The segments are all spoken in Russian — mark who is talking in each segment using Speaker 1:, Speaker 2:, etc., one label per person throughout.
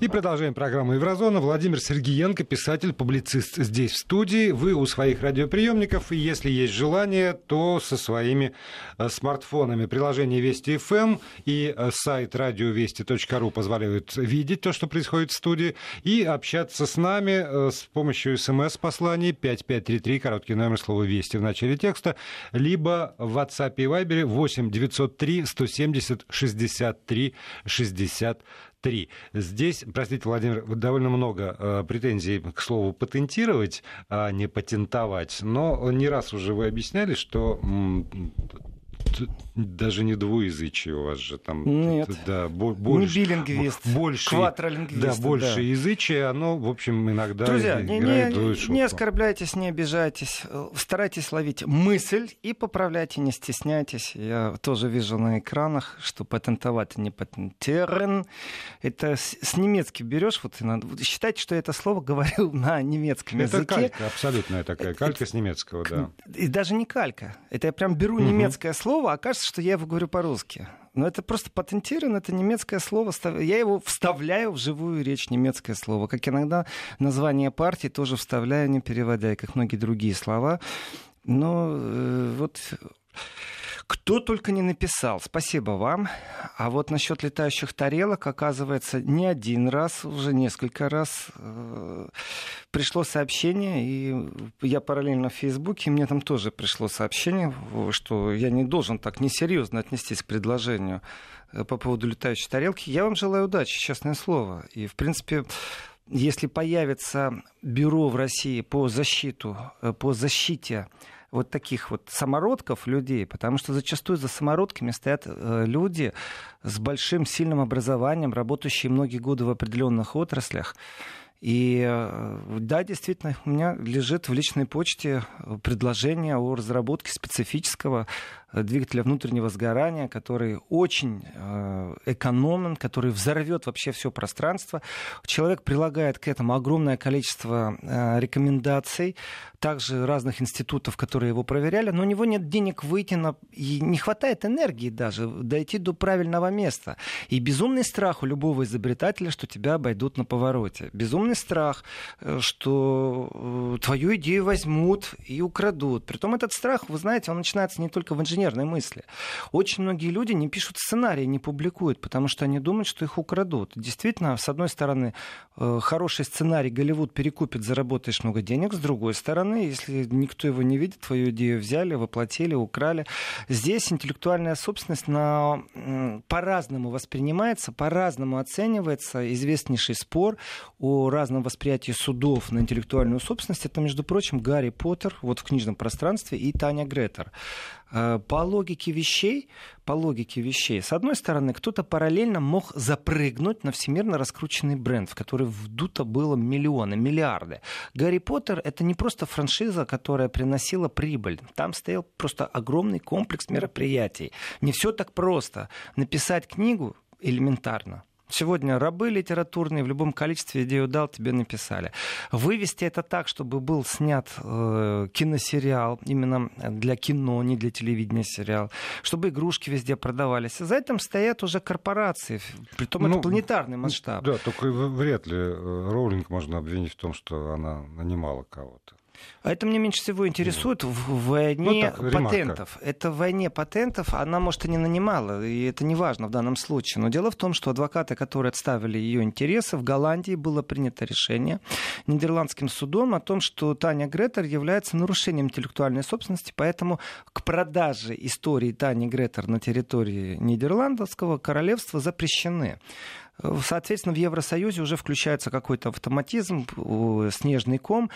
Speaker 1: И продолжаем программу «Еврозона». Владимир Сергеенко, писатель, публицист здесь, в студии. Вы у своих радиоприемников, и если есть желание, то со своими э, смартфонами. Приложение «Вести FM эм» и э, сайт радиовести.ру позволяют видеть то, что происходит в студии, и общаться с нами э, с помощью смс-посланий 5533, короткий номер слова «Вести» в начале текста, либо в WhatsApp и Viber 8 903 170 63 63 три. Здесь, простите, Владимир, довольно много э, претензий к слову патентировать, а не патентовать. Но не раз уже вы объясняли, что даже не двуязычие у вас же там.
Speaker 2: Нет.
Speaker 1: Да,
Speaker 2: больше, не билингвист,
Speaker 1: больше,
Speaker 2: да,
Speaker 1: больше да. язычие, оно, в общем, иногда
Speaker 2: Друзья,
Speaker 1: играет
Speaker 2: не, не, не оскорбляйтесь, не обижайтесь. Старайтесь ловить мысль и поправляйте, не стесняйтесь. Я тоже вижу на экранах, что патентовать не патентерен. Это с, с немецки берешь, вот считайте, что это слово говорил на немецком
Speaker 1: это
Speaker 2: языке.
Speaker 1: Это калька, абсолютная такая, калька с немецкого, да.
Speaker 2: И даже не калька. Это я прям беру угу. немецкое слово, а кажется, что я его говорю по-русски. Но это просто патентировано, это немецкое слово. Я его вставляю в живую речь, немецкое слово. Как иногда название партии тоже вставляю, не переводя, как многие другие слова. Но э, вот кто только не написал. Спасибо вам. А вот насчет летающих тарелок, оказывается, не один раз, уже несколько раз э, пришло сообщение, и я параллельно в Фейсбуке, мне там тоже пришло сообщение, что я не должен так несерьезно отнестись к предложению э, по поводу летающей тарелки. Я вам желаю удачи, честное слово. И, в принципе, если появится бюро в России по защиту, э, по защите вот таких вот самородков людей, потому что зачастую за самородками стоят э, люди с большим сильным образованием, работающие многие годы в определенных отраслях. И э, да, действительно, у меня лежит в личной почте предложение о разработке специфического Э, двигателя внутреннего сгорания, который очень э, экономен, который взорвет вообще все пространство. Человек прилагает к этому огромное количество э, рекомендаций, также разных институтов, которые его проверяли, но у него нет денег выйти на... И не хватает энергии даже дойти до правильного места. И безумный страх у любого изобретателя, что тебя обойдут на повороте. Безумный страх, что твою идею возьмут и украдут. Притом этот страх, вы знаете, он начинается не только в инженерии, инженерной мысли. Очень многие люди не пишут сценарии, не публикуют, потому что они думают, что их украдут. Действительно, с одной стороны, э, хороший сценарий Голливуд перекупит, заработаешь много денег. С другой стороны, если никто его не видит, твою идею взяли, воплотили, украли. Здесь интеллектуальная собственность на... по-разному воспринимается, по-разному оценивается. Известнейший спор о разном восприятии судов на интеллектуальную собственность. Это, между прочим, Гарри Поттер вот в книжном пространстве и Таня Гретер. Э, по логике вещей, по логике вещей, с одной стороны, кто-то параллельно мог запрыгнуть на всемирно раскрученный бренд, в который вдуто было миллионы, миллиарды. Гарри Поттер — это не просто франшиза, которая приносила прибыль. Там стоял просто огромный комплекс мероприятий. Не все так просто. Написать книгу элементарно. Сегодня рабы литературные в любом количестве идею дал, тебе написали. Вывести это так, чтобы был снят э, киносериал, именно для кино, не для телевидения сериал, чтобы игрушки везде продавались. За этим стоят уже корпорации, притом ну, это планетарный масштаб.
Speaker 1: Да, только вряд ли э, Роулинг можно обвинить в том, что она нанимала кого-то.
Speaker 2: А это мне меньше всего интересует в войне ну, так, патентов. Это в войне патентов она, может, и не нанимала, и это не важно в данном случае. Но дело в том, что адвокаты, которые отставили ее интересы, в Голландии было принято решение нидерландским судом о том, что Таня Гретер является нарушением интеллектуальной собственности, поэтому к продаже истории Тани Гретер на территории Нидерландского королевства запрещены. Соответственно, в Евросоюзе уже включается какой-то автоматизм, снежный ком.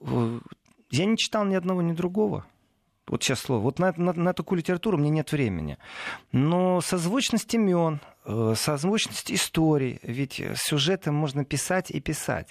Speaker 2: Я не читал ни одного, ни другого. Вот сейчас слово. Вот на, на, на такую литературу мне нет времени. Но созвучность имен, э, созвучность историй. Ведь сюжеты можно писать и писать.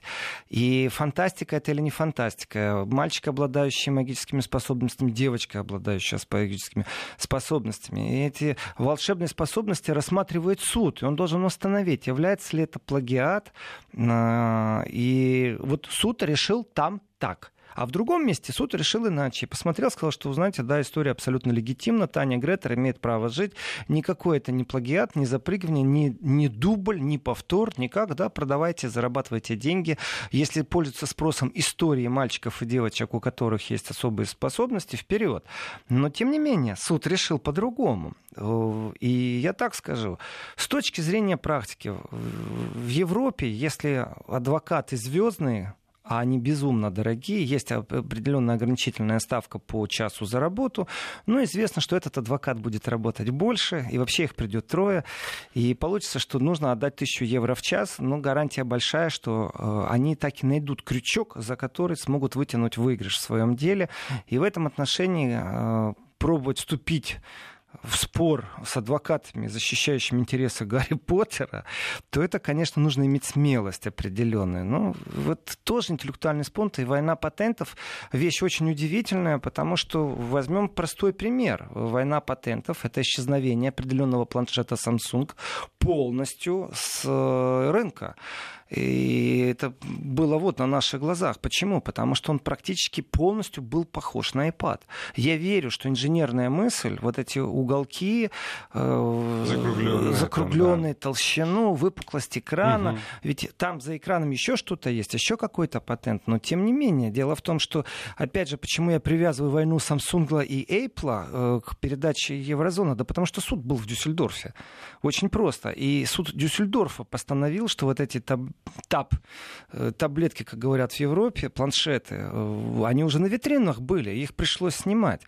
Speaker 2: И фантастика это или не фантастика. Мальчик, обладающий магическими способностями, девочка, обладающая магическими способностями. И эти волшебные способности рассматривает суд. И он должен установить, является ли это плагиат. Э, и вот суд решил там так А в другом месте суд решил иначе. Посмотрел, сказал, что, знаете, да, история абсолютно легитимна. Таня Гретер имеет право жить. Никакой это не плагиат, не запрыгивание, не, не дубль, не повтор, никак, да, продавайте, зарабатывайте деньги. Если пользуются спросом истории мальчиков и девочек, у которых есть особые способности, вперед. Но, тем не менее, суд решил по-другому. И я так скажу, с точки зрения практики, в Европе, если адвокаты звездные, а они безумно дорогие. Есть определенная ограничительная ставка по часу за работу. Но известно, что этот адвокат будет работать больше, и вообще их придет трое. И получится, что нужно отдать тысячу евро в час, но гарантия большая, что э, они так и найдут крючок, за который смогут вытянуть выигрыш в своем деле. И в этом отношении э, пробовать вступить в спор с адвокатами, защищающими интересы Гарри Поттера, то это, конечно, нужно иметь смелость определенную. Ну, вот тоже интеллектуальный спонт и война патентов вещь очень удивительная, потому что возьмем простой пример. Война патентов — это исчезновение определенного планшета Samsung полностью с э, рынка. И это было вот на наших глазах. Почему? Потому что он практически полностью был похож на iPad. Я верю, что инженерная мысль, вот эти уголки, э, закругленные, закругленные там, да. толщину, выпуклость экрана, угу. ведь там за экраном еще что-то есть, еще какой-то патент. Но тем не менее, дело в том, что, опять же, почему я привязываю войну Samsung и Apple э, к передаче Еврозона? Да потому что суд был в Дюссельдорфе. Очень просто. И суд Дюссельдорфа постановил, что вот эти таб таб, э, таблетки, как говорят в Европе, планшеты, э, они уже на витринах были, их пришлось снимать.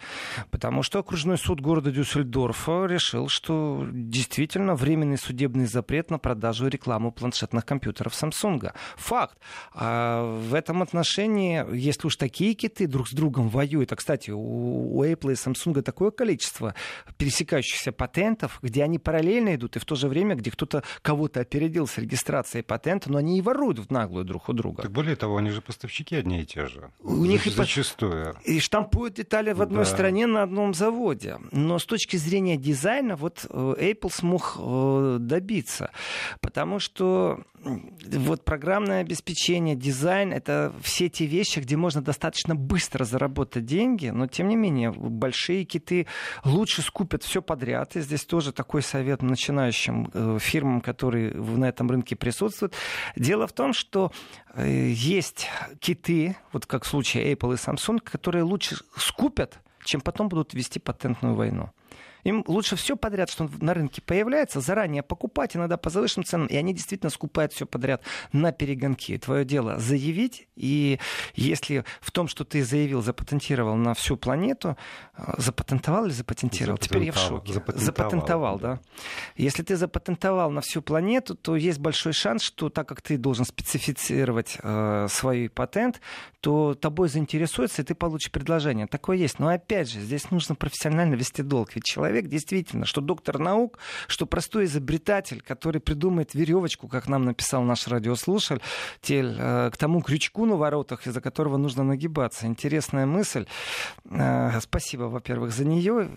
Speaker 2: Потому что окружной суд города Дюссельдорфа решил, что действительно временный судебный запрет на продажу и рекламу планшетных компьютеров Samsung. Факт. А в этом отношении, если уж такие киты друг с другом воюют, а, кстати, у Apple и Samsung такое количество пересекающихся патентов, где они параллельно идут, и в то же время, где кто-то кого-то опередил с регистрацией патента, но они и воруют в наглую друг у друга.
Speaker 1: Так более того, они же поставщики одни и те же.
Speaker 2: У них и зачастую. И штампуют детали в одной да. стране на одном заводе. Но с точки зрения дизайна вот э, Apple смог э, добиться. Потому что вот программное обеспечение, дизайн — это все те вещи, где можно достаточно быстро заработать деньги, но тем не менее большие киты лучше скупят все подряд. И здесь тоже такой совет начинающим э, фирмам, которые на этом рынке присутствуют. Дело в том, что э, есть киты, вот как в случае Apple и Samsung, которые лучше скупят, чем потом будут вести патентную войну. Им лучше все подряд, что на рынке появляется, заранее покупать, иногда по завышенным ценам, и они действительно скупают все подряд на перегонки. Твое дело заявить, и если в том, что ты заявил, запатентировал на всю планету, э, запатентовал или запатентировал? Теперь я в шоке. Запатентовал, запатентовал да. Если ты запатентовал на всю планету, то есть большой шанс, что так как ты должен специфицировать э, свой патент, то тобой заинтересуются, и ты получишь предложение. Такое есть. Но опять же, здесь нужно профессионально вести долг. Ведь человек человек действительно, что доктор наук, что простой изобретатель, который придумает веревочку, как нам написал наш радиослушатель, э, к тому крючку на воротах, из-за которого нужно нагибаться. Интересная мысль. Э, спасибо, во-первых, за нее.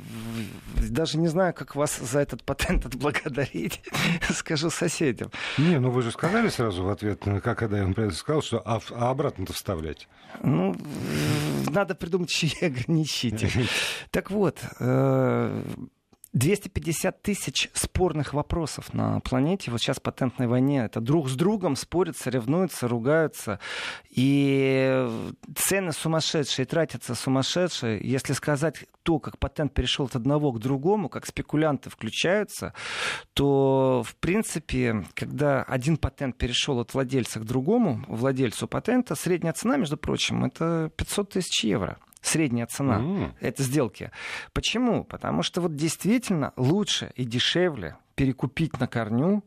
Speaker 2: Даже не знаю, как вас за этот патент отблагодарить, скажу соседям.
Speaker 1: Не, ну вы же сказали сразу в ответ, как когда я вам сказал, что а, а обратно-то вставлять.
Speaker 2: Ну, надо придумать чьи ограничитель. Так вот, э, 250 тысяч спорных вопросов на планете. Вот сейчас в патентной войне это друг с другом спорят, соревнуются, ругаются. И цены сумасшедшие, тратятся сумасшедшие. Если сказать то, как патент перешел от одного к другому, как спекулянты включаются, то, в принципе, когда один патент перешел от владельца к другому, владельцу патента, средняя цена, между прочим, это 500 тысяч евро средняя цена mm. этой сделки. Почему? Потому что вот действительно лучше и дешевле перекупить на корню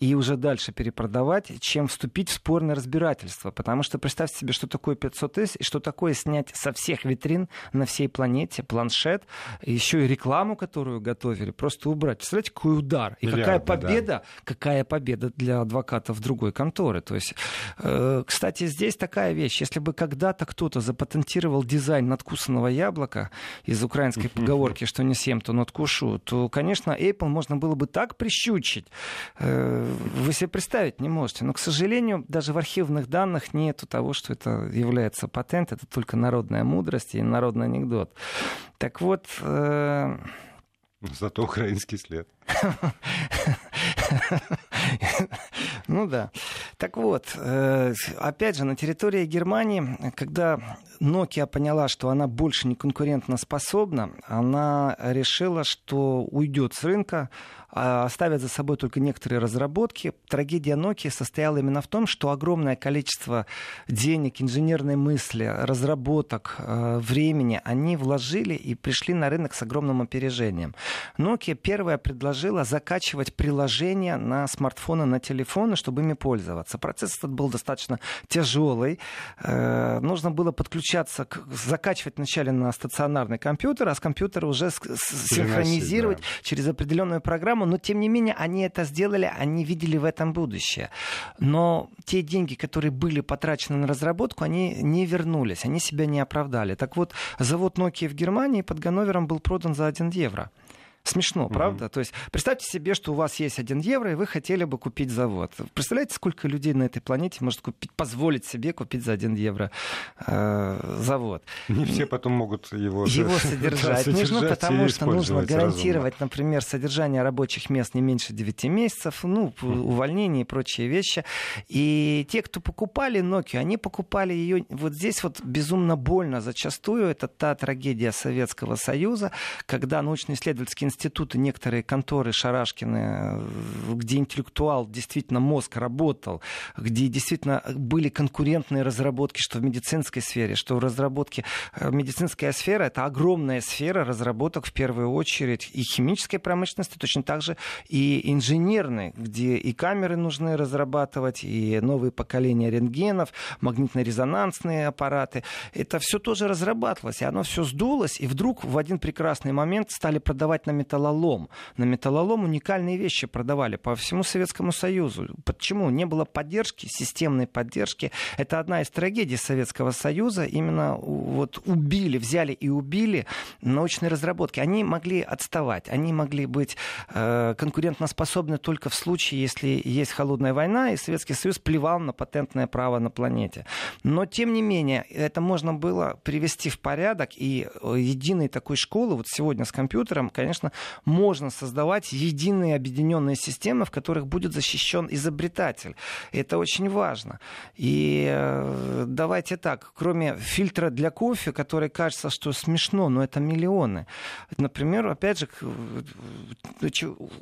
Speaker 2: и уже дальше перепродавать, чем вступить в спорное разбирательство. Потому что представьте себе, что такое 500 тысяч, и что такое снять со всех витрин на всей планете планшет, еще и рекламу, которую готовили, просто убрать. Представляете, какой удар. И Миллиарды, какая победа, да. какая победа для адвокатов другой конторы. То есть, э, кстати, здесь такая вещь. Если бы когда-то кто-то запатентировал дизайн надкусанного яблока из украинской поговорки, что не съем, то надкушу, то, конечно, Apple можно было бы так прищучить, э, вы себе представить не можете. Но, к сожалению, даже в архивных данных нету того, что это является патент. Это только народная мудрость и народный анекдот. Так вот... Э...
Speaker 1: Зато украинский след.
Speaker 2: Ну да. Так вот, э, опять же, на территории Германии, когда Nokia поняла, что она больше не конкурентно способна, она решила, что уйдет с рынка, а оставят за собой только некоторые разработки. Трагедия Nokia состояла именно в том, что огромное количество денег, инженерной мысли, разработок, э, времени они вложили и пришли на рынок с огромным опережением. Nokia первая предложила закачивать приложения на смартфоны, на телефоны, чтобы ими пользоваться. Процесс этот был достаточно тяжелый. Э, нужно было подключаться, закачивать вначале на стационарный компьютер, а с компьютера уже синхронизировать да. через определенную программу программу, но тем не менее они это сделали, они видели в этом будущее. Но те деньги, которые были потрачены на разработку, они не вернулись, они себя не оправдали. Так вот, завод Nokia в Германии под Ганновером был продан за 1 евро. Смешно, угу. правда? То есть представьте себе, что у вас есть один евро, и вы хотели бы купить завод. Представляете, сколько людей на этой планете может купить, позволить себе купить за один евро э, завод?
Speaker 1: Не все потом могут его,
Speaker 2: его содержать. Да, нужно, потому что нужно гарантировать, разумно. например, содержание рабочих мест не меньше 9 месяцев, ну, увольнение и прочие вещи. И те, кто покупали Nokia, они покупали ее вот здесь вот безумно больно зачастую. Это та трагедия Советского Союза, когда научно-исследовательские институты, некоторые конторы Шарашкины, где интеллектуал, действительно мозг работал, где действительно были конкурентные разработки, что в медицинской сфере, что в разработке. Э, медицинская сфера — это огромная сфера разработок в первую очередь и химической промышленности, точно так же и инженерной, где и камеры нужны разрабатывать, и новые поколения рентгенов, магнитно-резонансные аппараты. Это все тоже разрабатывалось, и оно все сдулось, и вдруг в один прекрасный момент стали продавать на металлолом. На металлолом уникальные вещи продавали по всему Советскому Союзу. Почему? Не было поддержки, системной поддержки. Это одна из трагедий Советского Союза. Именно вот убили, взяли и убили научные разработки. Они могли отставать, они могли быть э, конкурентоспособны только в случае, если есть холодная война, и Советский Союз плевал на патентное право на планете. Но, тем не менее, это можно было привести в порядок, и э, единой такой школы, вот сегодня с компьютером, конечно, можно создавать единые объединенные системы, в которых будет защищен изобретатель. Это очень важно. И э, давайте так, кроме фильтра для кофе, который кажется, что смешно, но это миллионы. Например, опять же, э,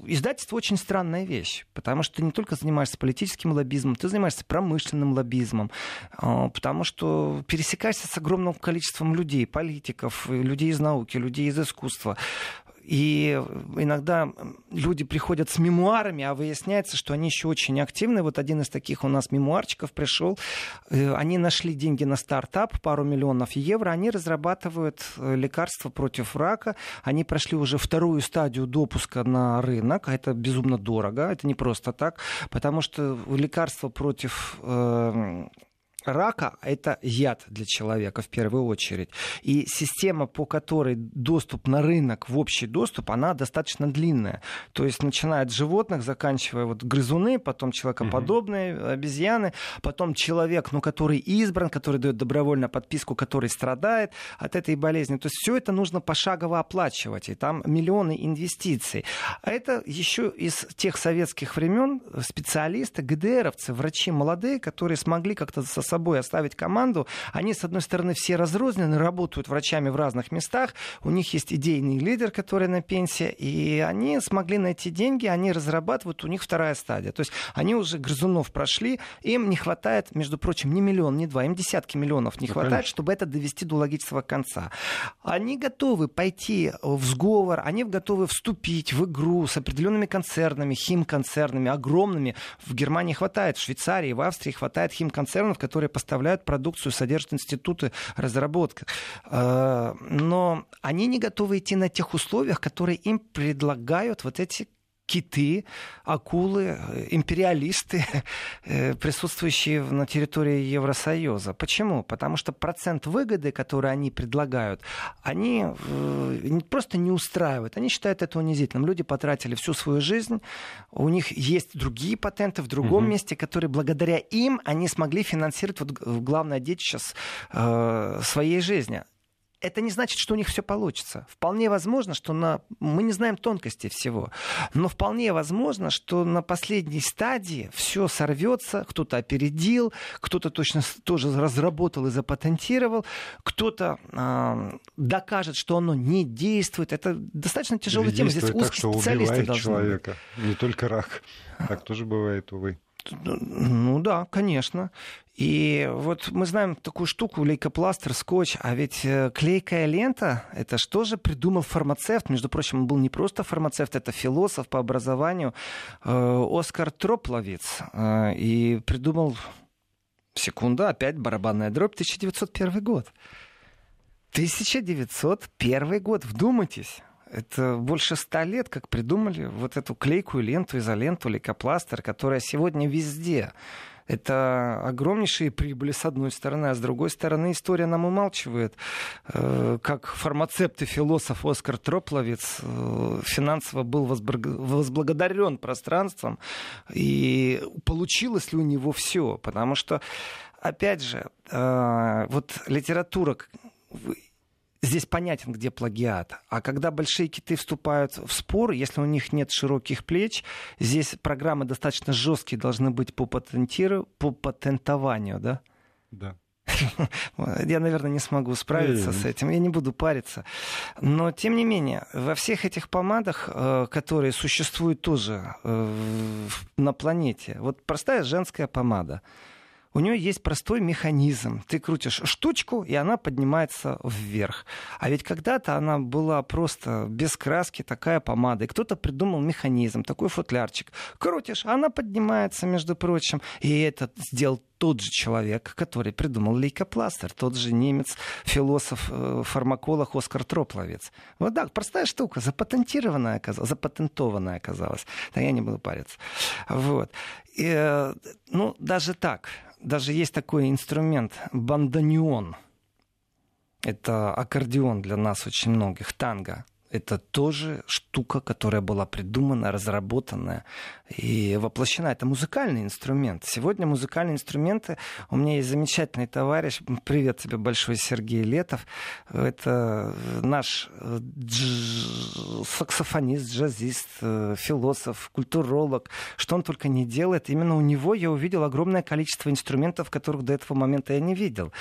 Speaker 2: издательство очень странная вещь, потому что ты не только занимаешься политическим лоббизмом, ты занимаешься промышленным лоббизмом, э, потому что пересекаешься с огромным количеством людей, политиков, людей из науки, людей из искусства. И иногда люди приходят с мемуарами, а выясняется, что они еще очень активны. Вот один из таких у нас мемуарчиков пришел. Э, они нашли деньги на стартап, пару миллионов евро. Они разрабатывают э, лекарства против рака. Они прошли уже вторую стадию допуска на рынок. Это безумно дорого. Это не просто так. Потому что лекарства против э, рака — это яд для человека в первую очередь. И система, по которой доступ на рынок в общий доступ, она достаточно длинная. То есть начиная от животных, заканчивая вот грызуны, потом человекоподобные угу. обезьяны, потом человек, ну, который избран, который дает добровольно подписку, который страдает от этой болезни. То есть все это нужно пошагово оплачивать, и там миллионы инвестиций. А это еще из тех советских времен специалисты, ГДРовцы, врачи молодые, которые смогли как-то со собой оставить команду. Они, с одной стороны, все разрознены, работают врачами в разных местах. У них есть идейный лидер, который на пенсии. И они смогли найти деньги, они разрабатывают, у них вторая стадия. То есть они уже грызунов прошли, им не хватает, между прочим, не миллион, не два, им десятки миллионов не ну, хватает, конечно. чтобы это довести до логического конца. Они готовы пойти в сговор, они готовы вступить в игру с определенными концернами, химконцернами, огромными. В Германии хватает, в Швейцарии, в Австрии хватает химконцернов, которые которые поставляют продукцию, содержат институты разработки. Э, но они не готовы идти на тех условиях, которые им предлагают вот эти киты, акулы, империалисты, э, присутствующие на территории Евросоюза. Почему? Потому что процент выгоды, который они предлагают, они э, просто не устраивают. Они считают это унизительным. Люди потратили всю свою жизнь, у них есть другие патенты в другом угу. месте, которые благодаря им они смогли финансировать вот главное детище э, своей жизни это не значит, что у них все получится. Вполне возможно, что на... мы не знаем тонкости всего, но вполне возможно, что на последней стадии все сорвется, кто-то опередил, кто-то точно тоже разработал и запатентировал, кто-то э, докажет, что оно не действует. Это достаточно тяжелая тема.
Speaker 1: Здесь узкие так, что специалисты должны человека, не только рак. Так тоже бывает, увы.
Speaker 2: Ну да, конечно. И вот мы знаем такую штуку, лейкопластер, скотч, а ведь э, клейкая лента, это что же придумал фармацевт? Между прочим, он был не просто фармацевт, это философ по образованию э, Оскар Тропловец. Э, и придумал, секунда, опять барабанная дробь, 1901 год. 1901 год, вдумайтесь. Это больше ста лет, как придумали вот эту клейкую ленту, изоленту, лейкопластер, которая сегодня везде. Это огромнейшие прибыли с одной стороны, а с другой стороны история нам умалчивает. Э, как фармацепт и философ Оскар Тропловец э, финансово был возблагодарен пространством, и получилось ли у него все, потому что опять же, э, вот литература здесь понятен, где плагиат. А когда большие киты вступают в спор, если у них нет широких плеч, здесь программы достаточно жесткие должны быть по, патентиру, по патентованию, да?
Speaker 1: Да.
Speaker 2: Я, наверное, не смогу справиться с этим. Я не буду париться. Но, тем не менее, во всех этих помадах, э, которые существуют тоже э, на планете, вот простая женская помада – у нее есть простой механизм. Ты крутишь штучку, и она поднимается вверх. А ведь когда-то она была просто без краски, такая помада. И кто-то придумал механизм, такой футлярчик. Крутишь, она поднимается, между прочим. И это сделал тот же человек, который придумал лейкопластер, тот же немец, философ, э, фармаколог Оскар Тропловец. Вот так, простая штука, запатентированная оказалась, запатентованная оказалась. Да я не буду париться. Вот. И, э, ну, даже так, даже есть такой инструмент банданион. Это аккордеон для нас очень многих, танго это тоже штука, которая была придумана, разработана и воплощена. Это музыкальный инструмент. Сегодня музыкальные инструменты... У меня есть замечательный товарищ, привет тебе большой, Сергей Летов. Это наш э, дж... саксофонист, джазист, э, философ, культуролог. Что он только не делает. Именно у него я увидел огромное количество инструментов, которых до этого момента я не видел.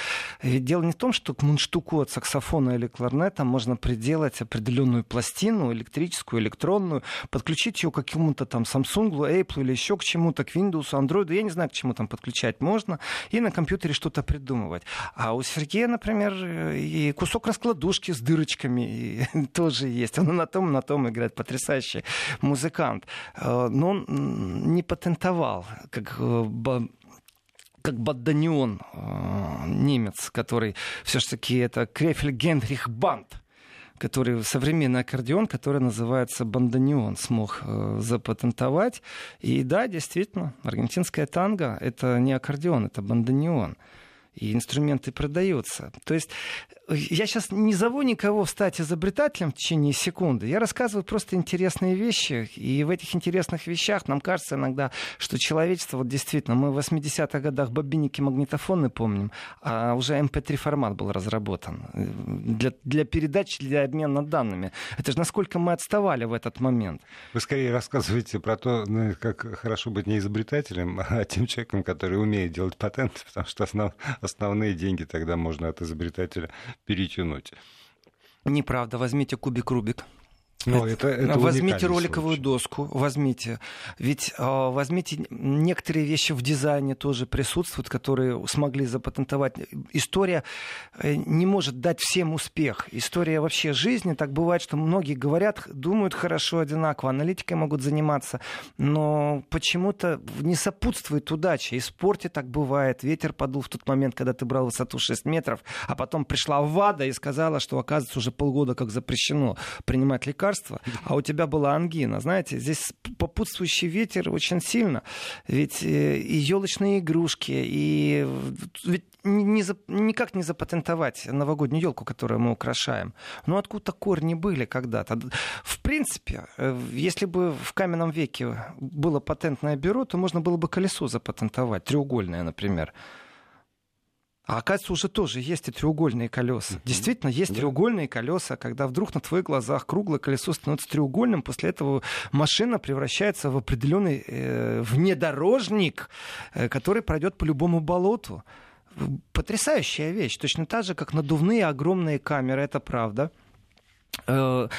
Speaker 2: Ведь дело не в том, что к мундштуку от саксофона или кларнета можно приделать определенную определенную пластину, электрическую, электронную, подключить ее к какому-то там Samsung, Apple или еще к чему-то, к Windows, Android, я не знаю, к чему там подключать можно, и на компьютере что-то придумывать. А у Сергея, например, и кусок раскладушки с дырочками тоже есть. Он на том, на том играет потрясающий музыкант. Э, но он не патентовал, как э, как Бадданион, э, немец, который все-таки это Крефель Генрих Банд который современный аккордеон, который называется банданион, смог э, запатентовать. И да, действительно, аргентинская танго — это не аккордеон, это банданион и инструменты продаются. То есть я сейчас не зову никого стать изобретателем в течение секунды. Я рассказываю просто интересные вещи. И в этих интересных вещах нам кажется иногда, что человечество, вот действительно, мы в 80-х годах бобинники магнитофоны помним, а уже MP3 эм формат был разработан для, для передачи, для обмена данными. Это же насколько мы отставали в этот момент.
Speaker 1: Вы скорее рассказываете про то, ну, как хорошо быть не изобретателем, а тем человеком, который умеет делать патенты, потому что основ, основные деньги тогда можно от изобретателя перетянуть.
Speaker 2: Неправда. Возьмите кубик Рубик.
Speaker 1: Но это, это
Speaker 2: возьмите роликовую случай. доску, возьмите. Ведь э, возьмите некоторые вещи в дизайне тоже присутствуют, которые смогли запатентовать. История э, не может дать всем успех. История вообще жизни так бывает, что многие говорят, думают хорошо одинаково, аналитикой могут заниматься, но почему-то не сопутствует удача. И в спорте так бывает. Ветер подул в тот момент, когда ты брал высоту 6 метров, а потом пришла ВАДА и сказала, что оказывается уже полгода как запрещено принимать лекарства лекарство, а у тебя была ангина. Знаете, здесь попутствующий ветер очень сильно. Ведь э, и елочные игрушки, и ведь не, за, никак не запатентовать новогоднюю елку, которую мы украшаем. Но откуда корни были когда-то? В принципе, э, если бы в каменном веке было патентное бюро, то можно было бы колесо запатентовать, треугольное, например. А оказывается, уже тоже есть и треугольные колеса. Mm-hmm. Действительно, есть да. треугольные колеса, когда вдруг на твоих глазах круглое колесо становится треугольным, после этого машина превращается в определенный э, внедорожник, э, который пройдет по любому болоту. Потрясающая вещь. Точно так же, как надувные огромные камеры, это правда. Э,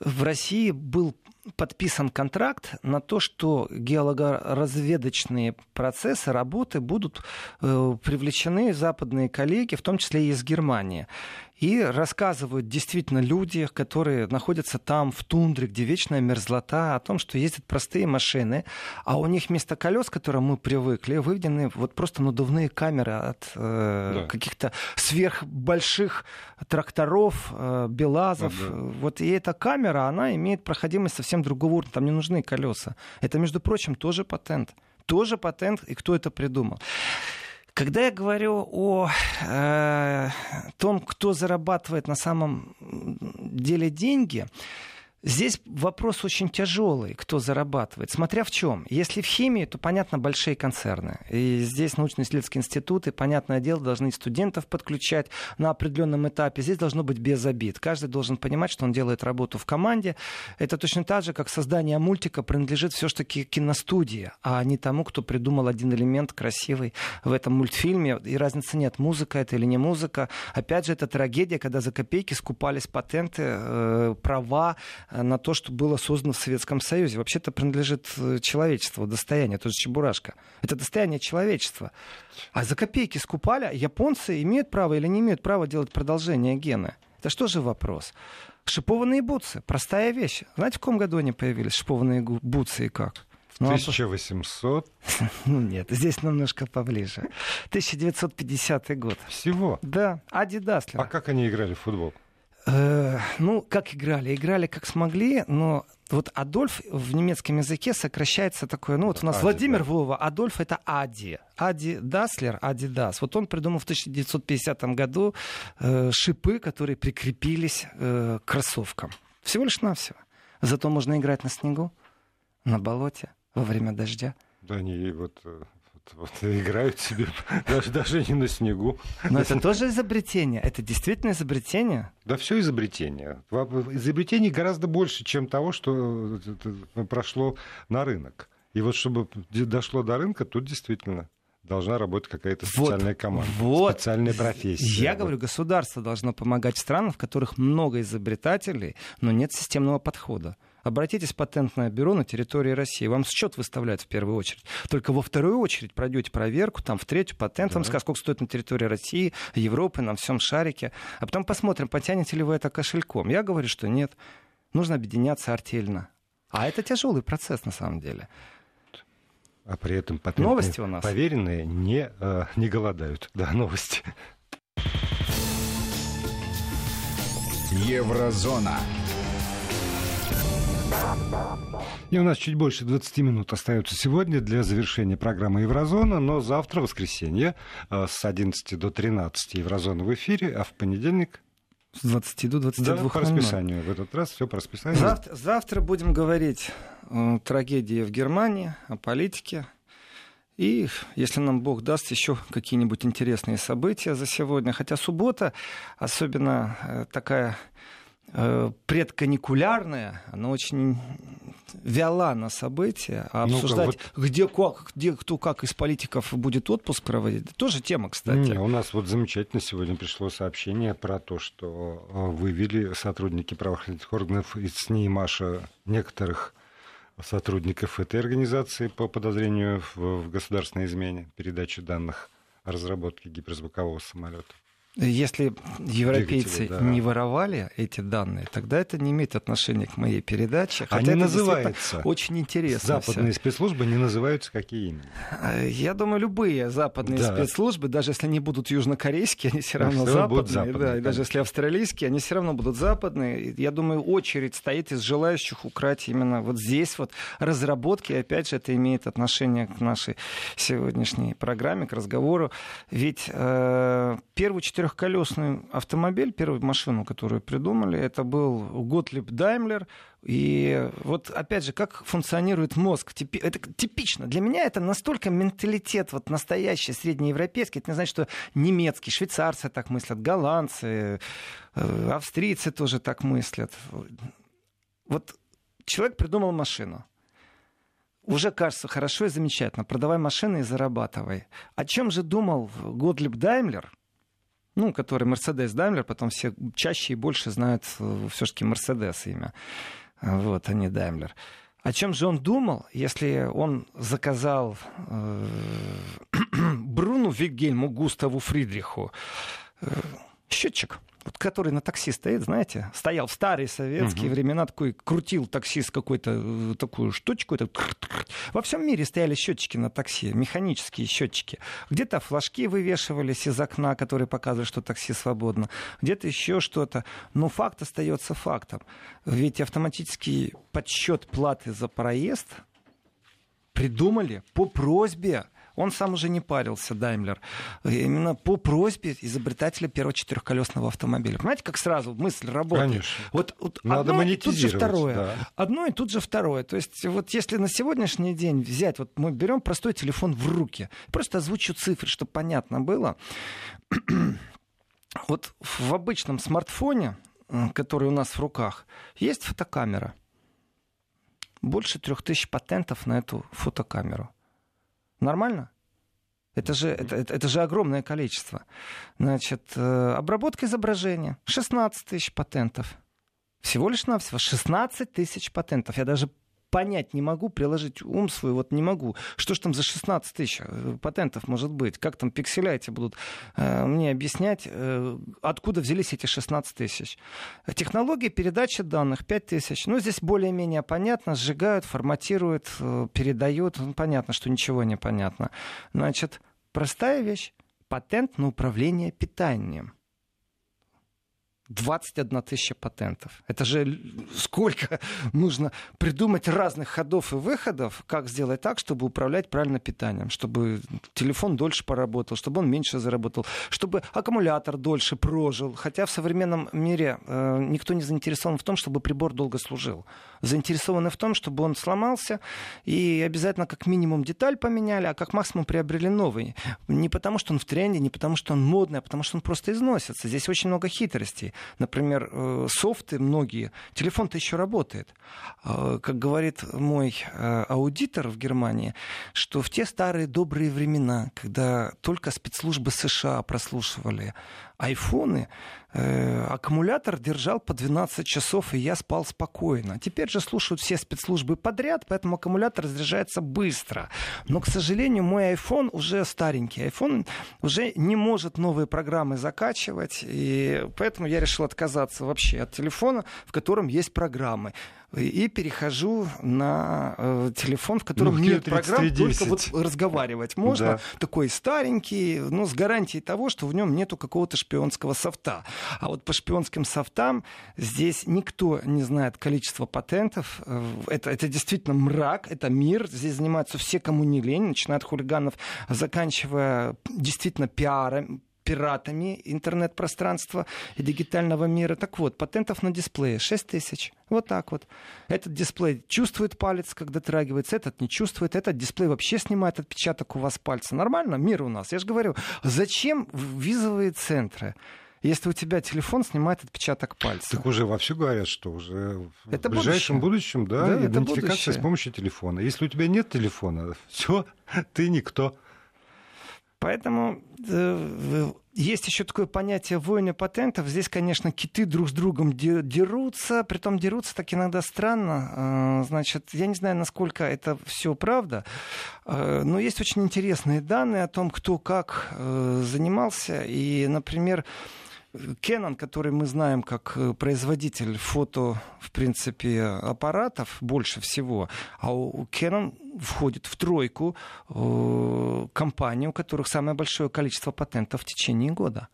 Speaker 2: в России был подписан контракт на то, что геологоразведочные процессы, работы будут э, привлечены западные коллеги, в том числе и из Германии. И рассказывают действительно люди, которые находятся там, в тундре, где вечная мерзлота, о том, что ездят простые машины, а у них вместо колес, к которым мы привыкли, выведены вот просто надувные камеры от э, да. каких-то сверхбольших тракторов, э, белазов. Да, да. Вот и эта камера, она имеет проходимость совсем другого уровня, там не нужны колеса. Это, между прочим, тоже патент. Тоже патент, и кто это придумал. Когда я говорю о э, том, кто зарабатывает на самом деле деньги, Здесь вопрос очень тяжелый, кто зарабатывает. Смотря в чем. Если в химии, то, понятно, большие концерны. И здесь научно-исследовательские институты, понятное дело, должны студентов подключать на определенном этапе. Здесь должно быть без обид. Каждый должен понимать, что он делает работу в команде. Это точно так же, как создание мультика принадлежит все-таки киностудии, а не тому, кто придумал один элемент красивый в этом мультфильме. И разницы нет, музыка это или не музыка. Опять же, это трагедия, когда за копейки скупались патенты, э, права на то, что было создано в Советском Союзе. Вообще-то принадлежит э, человечеству, достояние, тоже Чебурашка. Это достояние человечества. А за копейки скупали, японцы имеют право или не имеют права делать продолжение гена? Это что же вопрос? Шипованные бутсы. Простая вещь. Знаете, в каком году они появились, шипованные бутсы и как?
Speaker 1: Ну, 1800? А
Speaker 2: ну нет, здесь немножко поближе. 1950 год.
Speaker 1: Всего?
Speaker 2: Да, Ади Даслер.
Speaker 1: А как они играли в футбол?
Speaker 2: Э, ну, как играли? Играли как смогли, но вот Адольф в немецком языке сокращается такое, ну вот у нас Ади, Владимир да. Вова, Адольф это Ади. Ади Даслер, Ади Дас. Вот он придумал в 1950 году э, шипы, которые прикрепились э, к кроссовкам. Всего лишь навсего. Зато можно играть на снегу, на болоте, во время дождя.
Speaker 1: Да, они вот э, вот, играют себе даже, даже не на снегу.
Speaker 2: Но это тоже изобретение. Это действительно изобретение.
Speaker 1: Да, все изобретение. Изобретений гораздо больше, чем того, что э, прошло на рынок. И вот чтобы дошло до рынка, тут действительно должна работать какая-то специальная вот, команда, вот. специальная профессия.
Speaker 2: Я вот. говорю, государство должно помогать странам, в которых много изобретателей, но нет системного подхода. Обратитесь в патентное бюро на территории России. Вам счет выставляют в первую очередь. Только во вторую очередь пройдете проверку, там в третью патент да. вам скажут, сколько стоит на территории России, Европы, на всем шарике. А потом посмотрим, потянете ли вы это кошельком. Я говорю, что нет. Нужно объединяться артельно. А это тяжелый процесс на самом деле.
Speaker 1: А при этом патентные новости у нас. поверенные не, э, не голодают. Да, новости.
Speaker 3: Еврозона.
Speaker 1: И у нас чуть больше 20 минут остается сегодня для завершения программы Еврозона, но завтра, воскресенье, э, с 11 до 13 Еврозона в эфире, а в понедельник
Speaker 2: с 20 до 22. Да,
Speaker 1: по расписанию. В этот раз все по расписанию.
Speaker 2: Завтра, завтра будем говорить о трагедии в Германии, о политике. И, если нам Бог даст, еще какие-нибудь интересные события за сегодня. Хотя суббота, особенно э, такая предканикулярная, она очень вяла на события, а обсуждать, вот... где, как, где кто как из политиков будет отпуск проводить, тоже тема, кстати.
Speaker 1: Не, у нас вот замечательно сегодня пришло сообщение про то, что э, вывели сотрудники правоохранительных органов из СНИ Маша некоторых сотрудников этой организации по подозрению в, в государственной измене передачи данных о разработке гиперзвукового самолета.
Speaker 2: Если европейцы да. не воровали эти данные, тогда это не имеет отношения к моей передаче.
Speaker 1: Хотя Они называются.
Speaker 2: Очень интересно.
Speaker 1: Западные все. спецслужбы не называются какие именно?
Speaker 2: А, я думаю, любые западные да. спецслужбы, даже если они будут южнокорейские, они все равно западные. Будут западные да, и даже если австралийские, они все равно будут западные. Я думаю, очередь стоит из желающих украть именно вот здесь вот разработки. И опять же, это имеет отношение к нашей сегодняшней программе, к разговору. Ведь э, первую четыре четырехколесный автомобиль, первую машину, которую придумали, это был Готлиб Даймлер. И вот опять же, как функционирует мозг? Это типично. Для меня это настолько менталитет вот настоящий, среднеевропейский. Это не значит, что немецкий, швейцарцы так мыслят, голландцы, э, австрийцы тоже так мыслят. Вот человек придумал машину уже кажется хорошо и замечательно. Продавай машины и зарабатывай. О чем же думал Годлиб Даймлер, ну, который Мерседес Даймлер, потом все чаще и больше знают э, все-таки Мерседес имя, вот, а не Даймлер. О чем же он думал, если он заказал э, Бруну Вильгельму Густаву Фридриху э, счетчик? Вот, который на такси стоит, знаете, стоял в старые советские угу. времена, такой крутил таксист какую-то э, такую штучку. Это... Во всем мире стояли счетчики на такси, механические счетчики. Где-то флажки вывешивались из окна, которые показывали, что такси свободно, где-то еще что-то. Но факт остается фактом. Ведь автоматический подсчет платы за проезд придумали по просьбе он сам уже не парился, Даймлер. Именно по просьбе изобретателя первого четырехколесного автомобиля. Понимаете, как сразу мысль работает?
Speaker 1: Конечно.
Speaker 2: Вот, вот Надо одно и тут же второе. Да. Одно и тут же второе. То есть вот если на сегодняшний день взять, вот мы берем простой телефон в руки, просто озвучу цифры, чтобы понятно было. вот в обычном смартфоне, который у нас в руках, есть фотокамера. Больше трех тысяч патентов на эту фотокамеру. Нормально? Это же, это, это, же огромное количество. Значит, э, обработка изображения. 16 тысяч патентов. Всего лишь навсего 16 тысяч патентов. Я даже понять не могу, приложить ум свой, вот не могу. Что ж там за 16 тысяч э, патентов может быть? Как там пикселя эти будут э, мне объяснять, э, откуда взялись эти 16 тысяч? Технология передачи данных 5 тысяч. Ну, здесь более-менее понятно, сжигают, форматируют, э, передают. Ну, понятно, что ничего не понятно. Значит, простая вещь. Патент на управление питанием. 21 тысяча патентов. Это же сколько нужно придумать разных ходов и выходов, как сделать так, чтобы управлять правильно питанием, чтобы телефон дольше поработал, чтобы он меньше заработал, чтобы аккумулятор дольше прожил. Хотя в современном мире э, никто не заинтересован в том, чтобы прибор долго служил. Заинтересованы в том, чтобы он сломался и обязательно как минимум деталь поменяли, а как максимум приобрели новый. Не потому, что он в тренде, не потому, что он модный, а потому, что он просто износится. Здесь очень много хитростей например, э, софты многие, телефон-то еще работает. А, как говорит мой э, аудитор в Германии, что в те старые добрые времена, когда только спецслужбы США прослушивали айфоны, э, аккумулятор держал по 12 часов, и я спал спокойно. Теперь же слушают все спецслужбы подряд, поэтому аккумулятор разряжается быстро. Но, к сожалению, мой iPhone уже старенький. iPhone уже не может новые программы закачивать, и поэтому я решил отказаться вообще от телефона, в котором есть программы и перехожу на э, телефон, в котором ну, нет программ, только вот разговаривать можно. Да. Такой старенький, но с гарантией того, что в нем нету какого-то шпионского софта. А вот по шпионским софтам здесь никто не знает количество патентов. Э, это, это действительно мрак, это мир. Здесь занимаются все, кому не лень, начиная от хулиганов, заканчивая действительно пиаром, пиратами интернет-пространства и дигитального мира. Так вот, патентов на дисплее 6 тысяч. Вот так вот. Этот дисплей чувствует палец, когда дотрагивается, этот не чувствует. Этот дисплей вообще снимает отпечаток у вас пальца. Нормально? Мир у нас. Я же говорю, зачем визовые центры? если у тебя телефон снимает отпечаток пальца.
Speaker 1: Так уже вовсю говорят, что уже это в ближайшем будущее. будущем, да, да идентификация с помощью телефона. Если у тебя нет телефона, все, ты никто.
Speaker 2: Поэтому э, есть еще такое понятие войны патентов. Здесь, конечно, киты друг с другом дерутся, притом дерутся так иногда странно. Э, значит, я не знаю, насколько это все правда, э, но есть очень интересные данные о том, кто как занимался. И, например, Canon, который мы знаем как э, производитель фото, в принципе, аппаратов больше всего, а у Canon входит в тройку э, компаний, у которых самое большое количество патентов в течение года.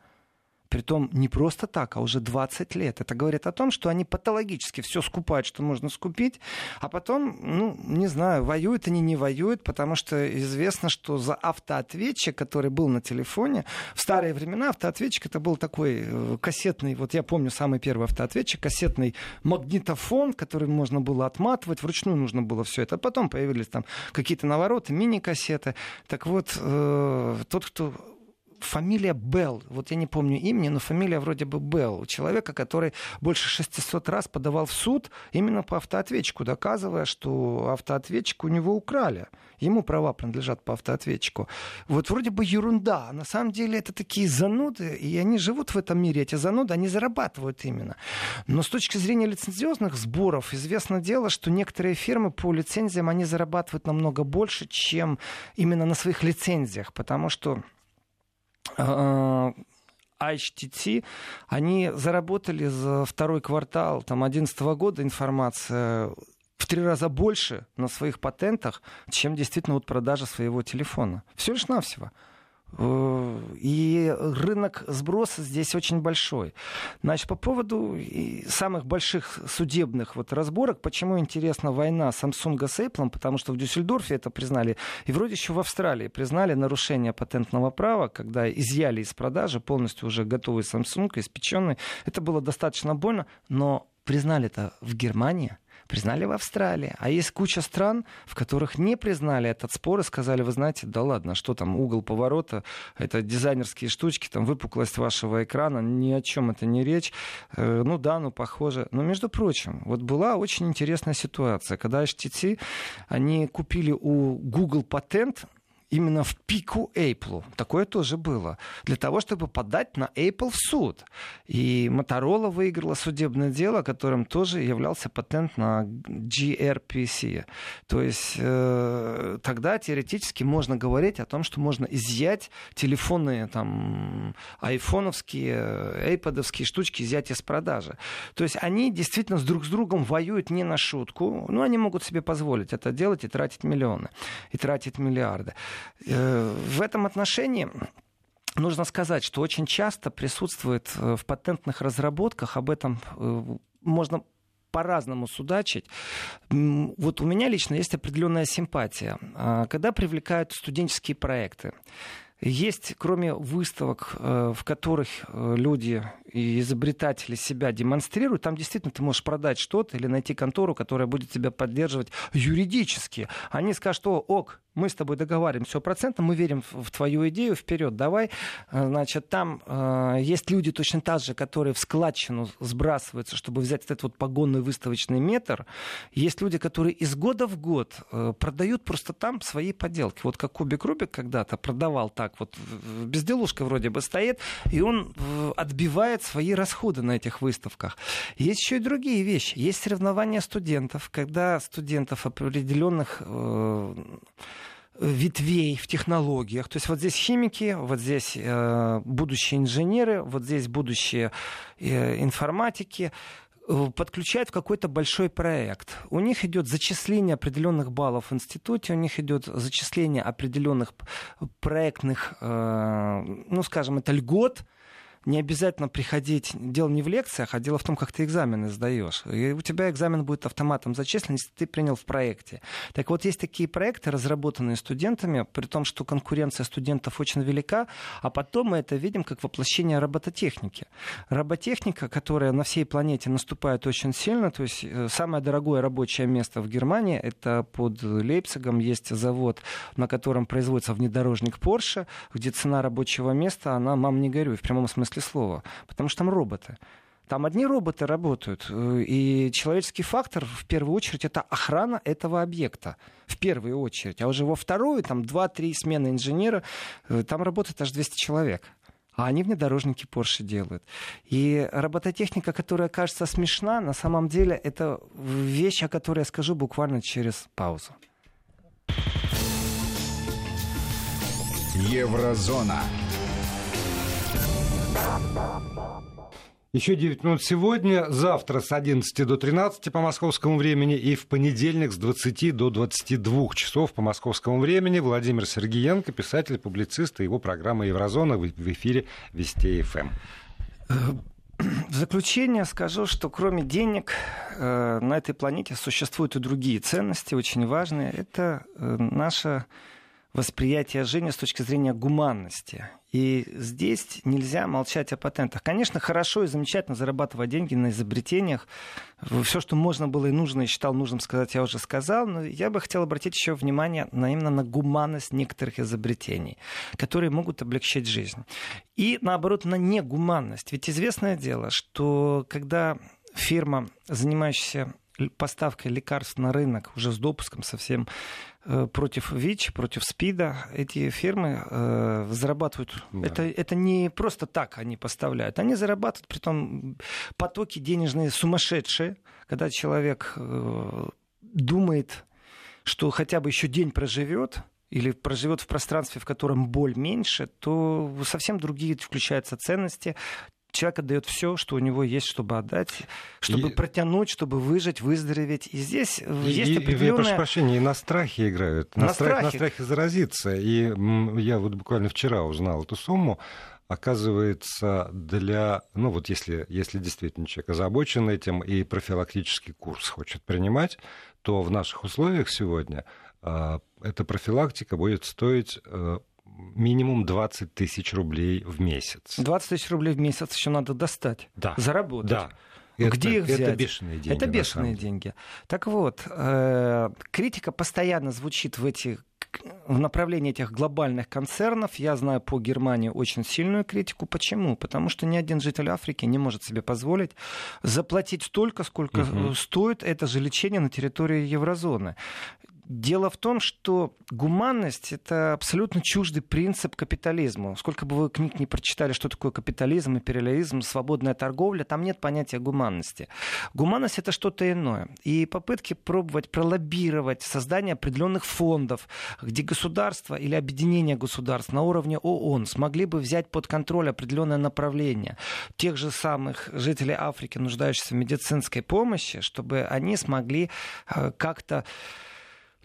Speaker 2: Притом не просто так, а уже 20 лет. Это говорит о том, что они патологически все скупают, что можно скупить, а потом, ну, не знаю, воюют они, не воюют, потому что известно, что за автоответчик, который был на телефоне, в старые времена автоответчик это был такой э, кассетный, вот я помню самый первый автоответчик, кассетный магнитофон, который можно было отматывать, вручную нужно было все это. Потом появились там какие-то навороты, мини-кассеты. Так вот, э, тот, кто фамилия Белл. Вот я не помню имени, но фамилия вроде бы Белл. Человека, который больше 600 раз подавал в суд именно по автоответчику, доказывая, что автоответчик у него украли. Ему права принадлежат по автоответчику. Вот вроде бы ерунда. А на самом деле это такие зануды, и они живут в этом мире. Эти зануды, они зарабатывают именно. Но с точки зрения лицензиозных сборов, известно дело, что некоторые фирмы по лицензиям, они зарабатывают намного больше, чем именно на своих лицензиях. Потому что HTT, они заработали за второй квартал там, 2011 года информация в три раза больше на своих патентах, чем действительно вот продажа своего телефона. Все лишь навсего. Э, и рынок сброса здесь очень большой. Значит, по поводу самых больших судебных вот разборок, почему интересна война Samsung с Apple, потому что в Дюссельдорфе это признали, и вроде еще в Австралии признали нарушение патентного права, когда изъяли из продажи полностью уже готовый Samsung, испеченный. Это было достаточно больно, но признали это в Германии – признали в Австралии. А есть куча стран, в которых не признали этот спор и сказали, вы знаете, да ладно, что там, угол поворота, это дизайнерские штучки, там выпуклость вашего экрана, ни о чем это не речь. Э, ну да, ну похоже. Но, между прочим, вот была очень интересная ситуация, когда HTC, они купили у Google патент именно в пику Apple. Такое тоже было. Для того, чтобы подать на Apple в суд. И Motorola выиграла судебное дело, которым тоже являлся патент на gRPC. То есть э, тогда теоретически можно говорить о том, что можно изъять телефонные там айфоновские, айпадовские штучки изъять из продажи. То есть они действительно с друг с другом воюют не на шутку, но они могут себе позволить это делать и тратить миллионы, и тратить миллиарды. Э, в этом отношении нужно сказать, что очень часто присутствует э, в патентных разработках, об этом э, можно по-разному судачить. Вот у меня лично есть определенная симпатия. А, когда привлекают студенческие проекты, есть, кроме выставок, в которых люди и изобретатели себя демонстрируют, там действительно ты можешь продать что-то или найти контору, которая будет тебя поддерживать юридически. Они скажут, что ок, мы с тобой договариваемся о процентах, мы верим в твою идею, вперед, давай. Э, значит, там э, есть люди точно так же, которые в складчину сбрасываются, чтобы взять этот вот погонный выставочный метр. Есть люди, которые из года в год э, продают просто там свои поделки. Вот как Кубик Рубик когда-то продавал так, вот безделушка вроде бы стоит, и он э, отбивает свои расходы на этих выставках. Есть еще и другие вещи. Есть соревнования студентов, когда студентов определенных э, ветвей в технологиях. То есть вот здесь химики, вот здесь э, будущие инженеры, вот здесь будущие э, информатики э, подключают в какой-то большой проект. У них идет зачисление определенных баллов в институте, у них идет зачисление определенных проектных, э, ну, скажем, это льгот, не обязательно приходить, дело не в лекциях, а дело в том, как ты экзамены сдаешь. И у тебя экзамен будет автоматом зачислен, если ты принял в проекте. Так вот, есть такие проекты, разработанные студентами, при том, что конкуренция студентов очень велика, а потом мы это видим как воплощение робототехники. Роботехника, которая на всей планете наступает очень сильно, то есть э, самое дорогое рабочее место в Германии, это под Лейпцигом есть завод, на котором производится внедорожник Porsche, где цена рабочего места, она, мам, не горюй, в прямом смысле смысле слова, потому что там роботы. Там одни роботы работают, э, и человеческий фактор, в первую очередь, это охрана этого объекта. В первую очередь. А уже во вторую, там 2-3 смены инженера, э, там работает аж 200 человек. А они внедорожники Porsche делают. И робототехника, которая кажется смешна, на самом деле это вещь, о которой я скажу буквально через паузу.
Speaker 3: Еврозона.
Speaker 1: Еще 9 минут сегодня, завтра с 11 до 13 по московскому времени и в понедельник с 20 до 22 часов по московскому времени Владимир Сергеенко, писатель, публицист и его программа «Еврозона» в эфире Вести ФМ.
Speaker 2: В заключение скажу, что кроме денег э, на этой планете существуют и другие ценности, очень важные. Это э, наша восприятие жизни с точки зрения гуманности. И здесь нельзя молчать о патентах. Конечно, хорошо и замечательно зарабатывать деньги на изобретениях. Все, что можно было и нужно, и считал нужным сказать, я уже сказал. Но я бы хотел обратить еще внимание на, именно на гуманность некоторых изобретений, которые могут облегчить жизнь. И, наоборот, на негуманность. Ведь известное дело, что когда фирма, занимающаяся поставкой лекарств на рынок уже с допуском совсем Э, против ВИЧ, против СПИДа. Эти фирмы э, зарабатывают. Да. Это, это не просто так они поставляют. Они зарабатывают, при том потоки денежные сумасшедшие, когда человек э, думает, что хотя бы еще день проживет, или проживет в пространстве, в котором боль меньше, то совсем другие включаются ценности, человек отдает все, что у него есть, чтобы отдать, чтобы и... протянуть, чтобы выжить, выздороветь. И здесь и, есть.
Speaker 1: И, прошу прощения, и на страхе играют. На, на, страхе. Страх, на страхе заразиться. И я вот буквально вчера узнал эту сумму. Оказывается, для, ну вот если, если действительно человек озабочен этим и профилактический курс хочет принимать, то в наших условиях сегодня э, эта профилактика будет стоить э, минимум 20 тысяч рублей в месяц.
Speaker 2: 20 тысяч рублей в месяц еще надо достать,
Speaker 1: да.
Speaker 2: заработать.
Speaker 1: Да.
Speaker 2: Где
Speaker 1: это,
Speaker 2: их взять?
Speaker 1: Это бешеные деньги.
Speaker 2: Это бешеные деньги. Так вот, э, критика постоянно звучит в этих в направлении этих глобальных концернов. Я знаю по Германии очень сильную критику. Почему? Потому что ни один житель Африки не может себе позволить заплатить столько, сколько угу. стоит это же лечение на территории еврозоны. Дело в том, что гуманность — это абсолютно чуждый принцип капитализму. Сколько бы вы книг не прочитали, что такое капитализм, империализм, свободная торговля, там нет понятия гуманности. Гуманность — это что-то иное. И попытки пробовать пролоббировать создание определенных фондов, где государство или объединение государств на уровне ООН смогли бы взять под контроль определенное направление тех же самых жителей Африки, нуждающихся в медицинской помощи, чтобы они смогли э, как-то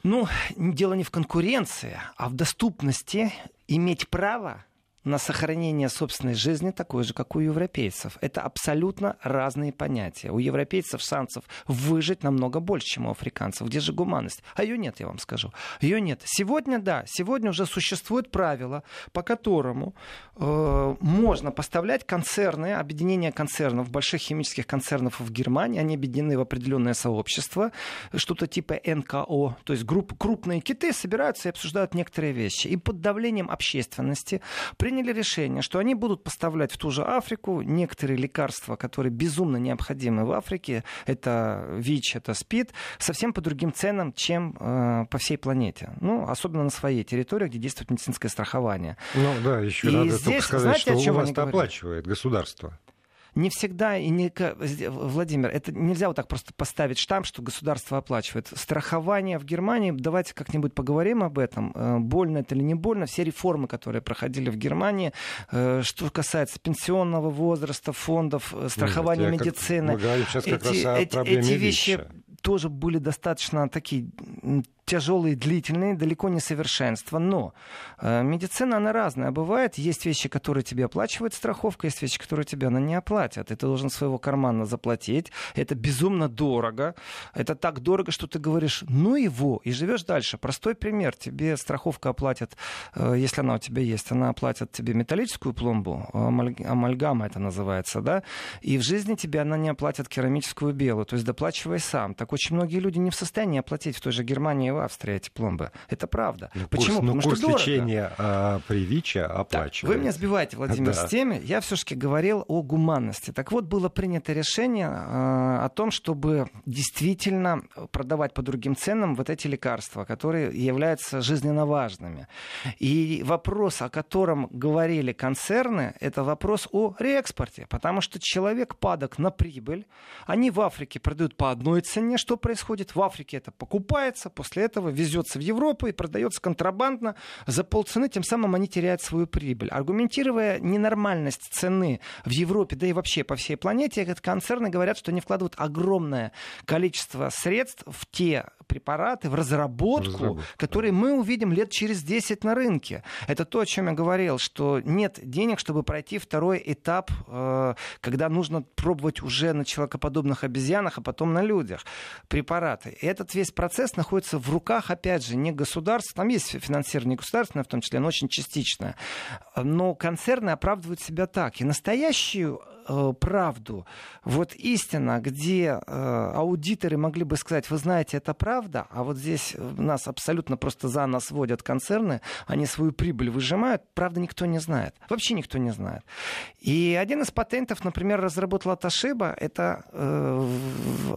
Speaker 2: ну, дело не в конкуренции, а в доступности иметь право на сохранение собственной жизни такой же, как у европейцев. Это абсолютно разные понятия. У европейцев шансов выжить намного больше, чем у африканцев. Где же гуманность? А ее нет, я вам скажу. Ее нет. Сегодня, да, сегодня уже существует правило, по которому э, можно поставлять концерны, объединения концернов, больших химических концернов в Германии, они объединены в определенное сообщество, что-то типа НКО, то есть группы, крупные киты собираются и обсуждают некоторые вещи. И под давлением общественности при приняли решение, что они будут поставлять в ту же Африку некоторые лекарства, которые безумно необходимы в Африке. Это ВИЧ, это СПИД, совсем по другим ценам, чем э, по всей планете. Ну, особенно на своей территории, где действует медицинское страхование.
Speaker 1: Ну да, еще и надо здесь, только сказать, знаете, что у вас оплачивает государство
Speaker 2: не всегда и не... Владимир, это нельзя вот так просто поставить штамп, что государство оплачивает. Страхование в Германии, давайте как-нибудь поговорим об этом. Э, больно это или не больно. Все реформы, которые проходили в Германии, э, что касается пенсионного возраста, фондов, э, страхования Нет, медицины.
Speaker 1: Мы говорим сейчас как эти, раз о эти, эти вещи
Speaker 2: тоже были достаточно такие тяжелые, длительные, далеко не совершенство. Но э, медицина, она разная. Бывает, есть вещи, которые тебе оплачивает страховка, есть вещи, которые тебе она не оплатят. И ты должен своего кармана заплатить. Это безумно дорого. Это так дорого, что ты говоришь, ну его, и живешь дальше. Простой пример. Тебе страховка оплатит, э, если она у тебя есть, она оплатит тебе металлическую пломбу, амальгама это называется, да, и в жизни тебе она не оплатит керамическую белую, то есть доплачивай сам. Так очень многие люди не в состоянии оплатить в той же Германии в Австрии эти пломбы. Это правда.
Speaker 1: Ну,
Speaker 2: Почему?
Speaker 1: Курс, ну,
Speaker 2: Потому
Speaker 1: курс
Speaker 2: что
Speaker 1: лечения а, при ВИЧе оплачивается.
Speaker 2: Вы меня сбиваете, Владимир,
Speaker 1: Да.
Speaker 2: с теми. Я все-таки говорил о гуманности. Так вот, было принято решение э, о том, чтобы действительно продавать по другим ценам вот эти лекарства, которые являются жизненно важными. И вопрос, о котором говорили концерны, это вопрос о реэкспорте. Потому что человек падок на прибыль. Они в Африке продают по одной цене. Что происходит? В Африке это покупается, после этого везется в Европу и продается контрабандно за полцены, тем самым они теряют свою прибыль. Аргументируя ненормальность цены в Европе, да и вообще по всей планете, концерны говорят, что они вкладывают огромное количество средств в те препараты, в разработку,
Speaker 1: Разработку,
Speaker 2: которые мы увидим лет через 10 на рынке. Это то, о чем я говорил, что нет денег, чтобы пройти второй этап, э, когда нужно пробовать уже на человекоподобных обезьянах, а потом на людях препараты. И этот весь процесс находится в руках, опять же, не государства, там есть финансирование государственное, в том числе, но очень частичное. Но концерны оправдывают себя так. И настоящую э, правду, вот истина, где э, аудиторы могли бы сказать, вы знаете, это правда, а вот здесь нас абсолютно просто за нас водят концерны, они свою прибыль выжимают, правда никто не знает. Вообще никто не знает. И один из патентов, например, разработала Ташиба, это э,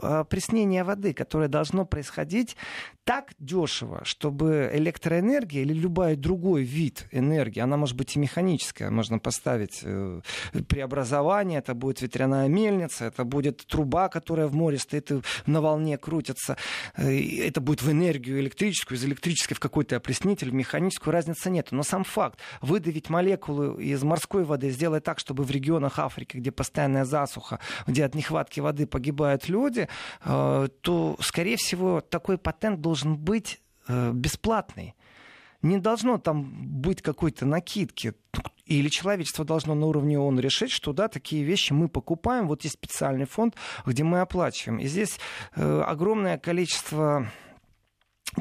Speaker 2: опреснение воды, которое должно происходить так дешево, чтобы электроэнергия или любой другой вид энергии, она может быть и механическая, можно поставить э, преобразование, это будет ветряная мельница, это будет труба, которая в море стоит и на волне крутится, Э, это будет в энергию электрическую, из электрической в какой-то опреснитель, в механическую, разницы нет. Но сам факт, выдавить молекулы из морской воды, сделать так, чтобы в регионах Африки, где постоянная засуха, где от нехватки воды погибают люди, э, то, скорее всего, такой патент должен быть э, бесплатный. Не должно там быть какой-то накидки. Или человечество должно на уровне ООН решить, что да, такие вещи мы покупаем, вот есть специальный фонд, где мы оплачиваем. И здесь э, огромное количество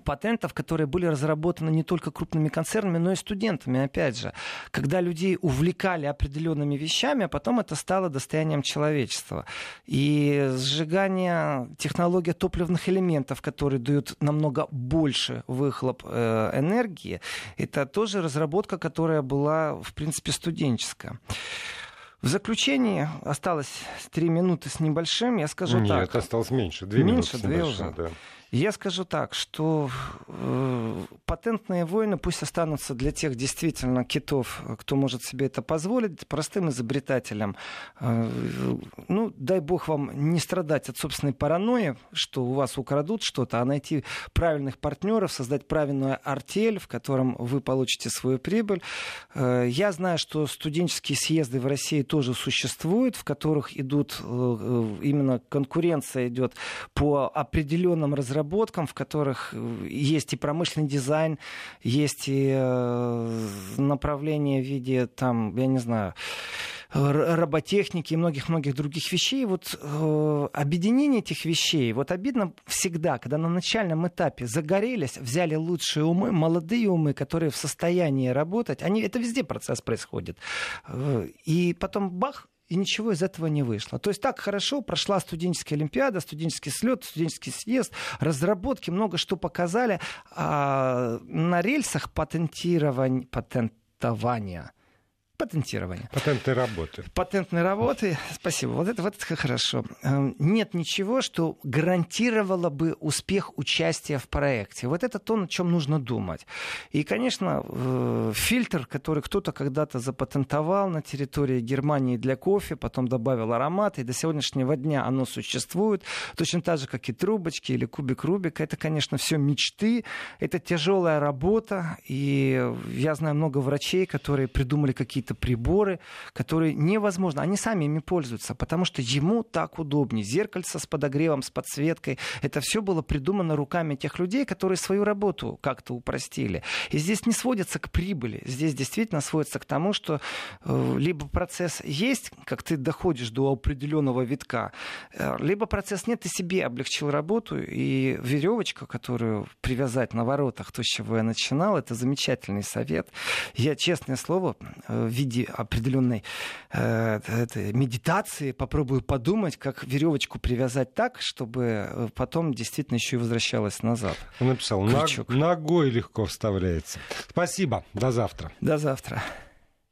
Speaker 2: патентов, которые были разработаны не только крупными концернами, но и студентами, опять же. Когда людей увлекали определенными вещами, а потом это стало достоянием человечества. И сжигание, технология топливных элементов, которые дают намного больше выхлоп э, энергии, это тоже разработка, которая была, в принципе, студенческая. В заключении осталось три минуты с небольшим. Я скажу
Speaker 1: Нет,
Speaker 2: так.
Speaker 1: осталось меньше. Две
Speaker 2: Меньше,
Speaker 1: минуты с небольшим,
Speaker 2: уже.
Speaker 1: да.
Speaker 2: Я скажу так, что э, патентные войны пусть останутся для тех действительно китов, кто может себе это позволить, простым изобретателям. Э, ну, дай бог вам не страдать от собственной паранойи, что у вас украдут что-то, а найти правильных партнеров, создать правильную артель, в котором вы получите свою прибыль. Э, я знаю, что студенческие съезды в России тоже существуют, в которых идут э, э, именно конкуренция идет по определенным разработкам, в которых э, есть и промышленный дизайн, есть и э, направление в виде там, я не знаю, роботехники и многих-многих других вещей. Вот э, объединение этих вещей, вот обидно всегда, когда на начальном этапе загорелись, взяли лучшие умы, молодые умы, которые в состоянии работать, они, это везде процесс происходит. И потом бах, и ничего из этого не вышло. То есть так хорошо прошла студенческая олимпиада, студенческий слет, студенческий съезд, разработки, много что показали. А на рельсах патентирования, патентования патентирования.
Speaker 1: Патентные работы.
Speaker 2: Патентной работы, спасибо, вот это, вот это хорошо. Эм, Нет ничего, что гарантировало бы успех участия в проекте. Вот это то, над чем нужно думать. И, конечно, э, фильтр, который кто-то когда-то запатентовал на территории Германии для кофе, потом добавил аромат, и до сегодняшнего дня оно существует, точно так же, как и трубочки или кубик Рубика. Это, конечно, все мечты, это тяжелая работа, и я знаю много врачей, которые придумали какие-то приборы, которые невозможно, они сами ими пользуются, потому что ему так удобнее. Зеркальце с подогревом, с подсветкой, это все было придумано руками тех людей, которые свою работу как-то упростили. И здесь не сводится к прибыли, здесь действительно сводится к тому, что э, либо процесс есть, как ты доходишь до определенного витка, э, либо процесс нет, ты себе облегчил работу, и веревочка, которую привязать на воротах, то, с чего я начинал, это замечательный совет. Я, честное слово, э, виде определенной э, медитации попробую подумать, как веревочку привязать так, чтобы э, потом действительно еще и возвращалась назад.
Speaker 1: Он написал, ногой легко вставляется. Спасибо, до завтра.
Speaker 2: До завтра.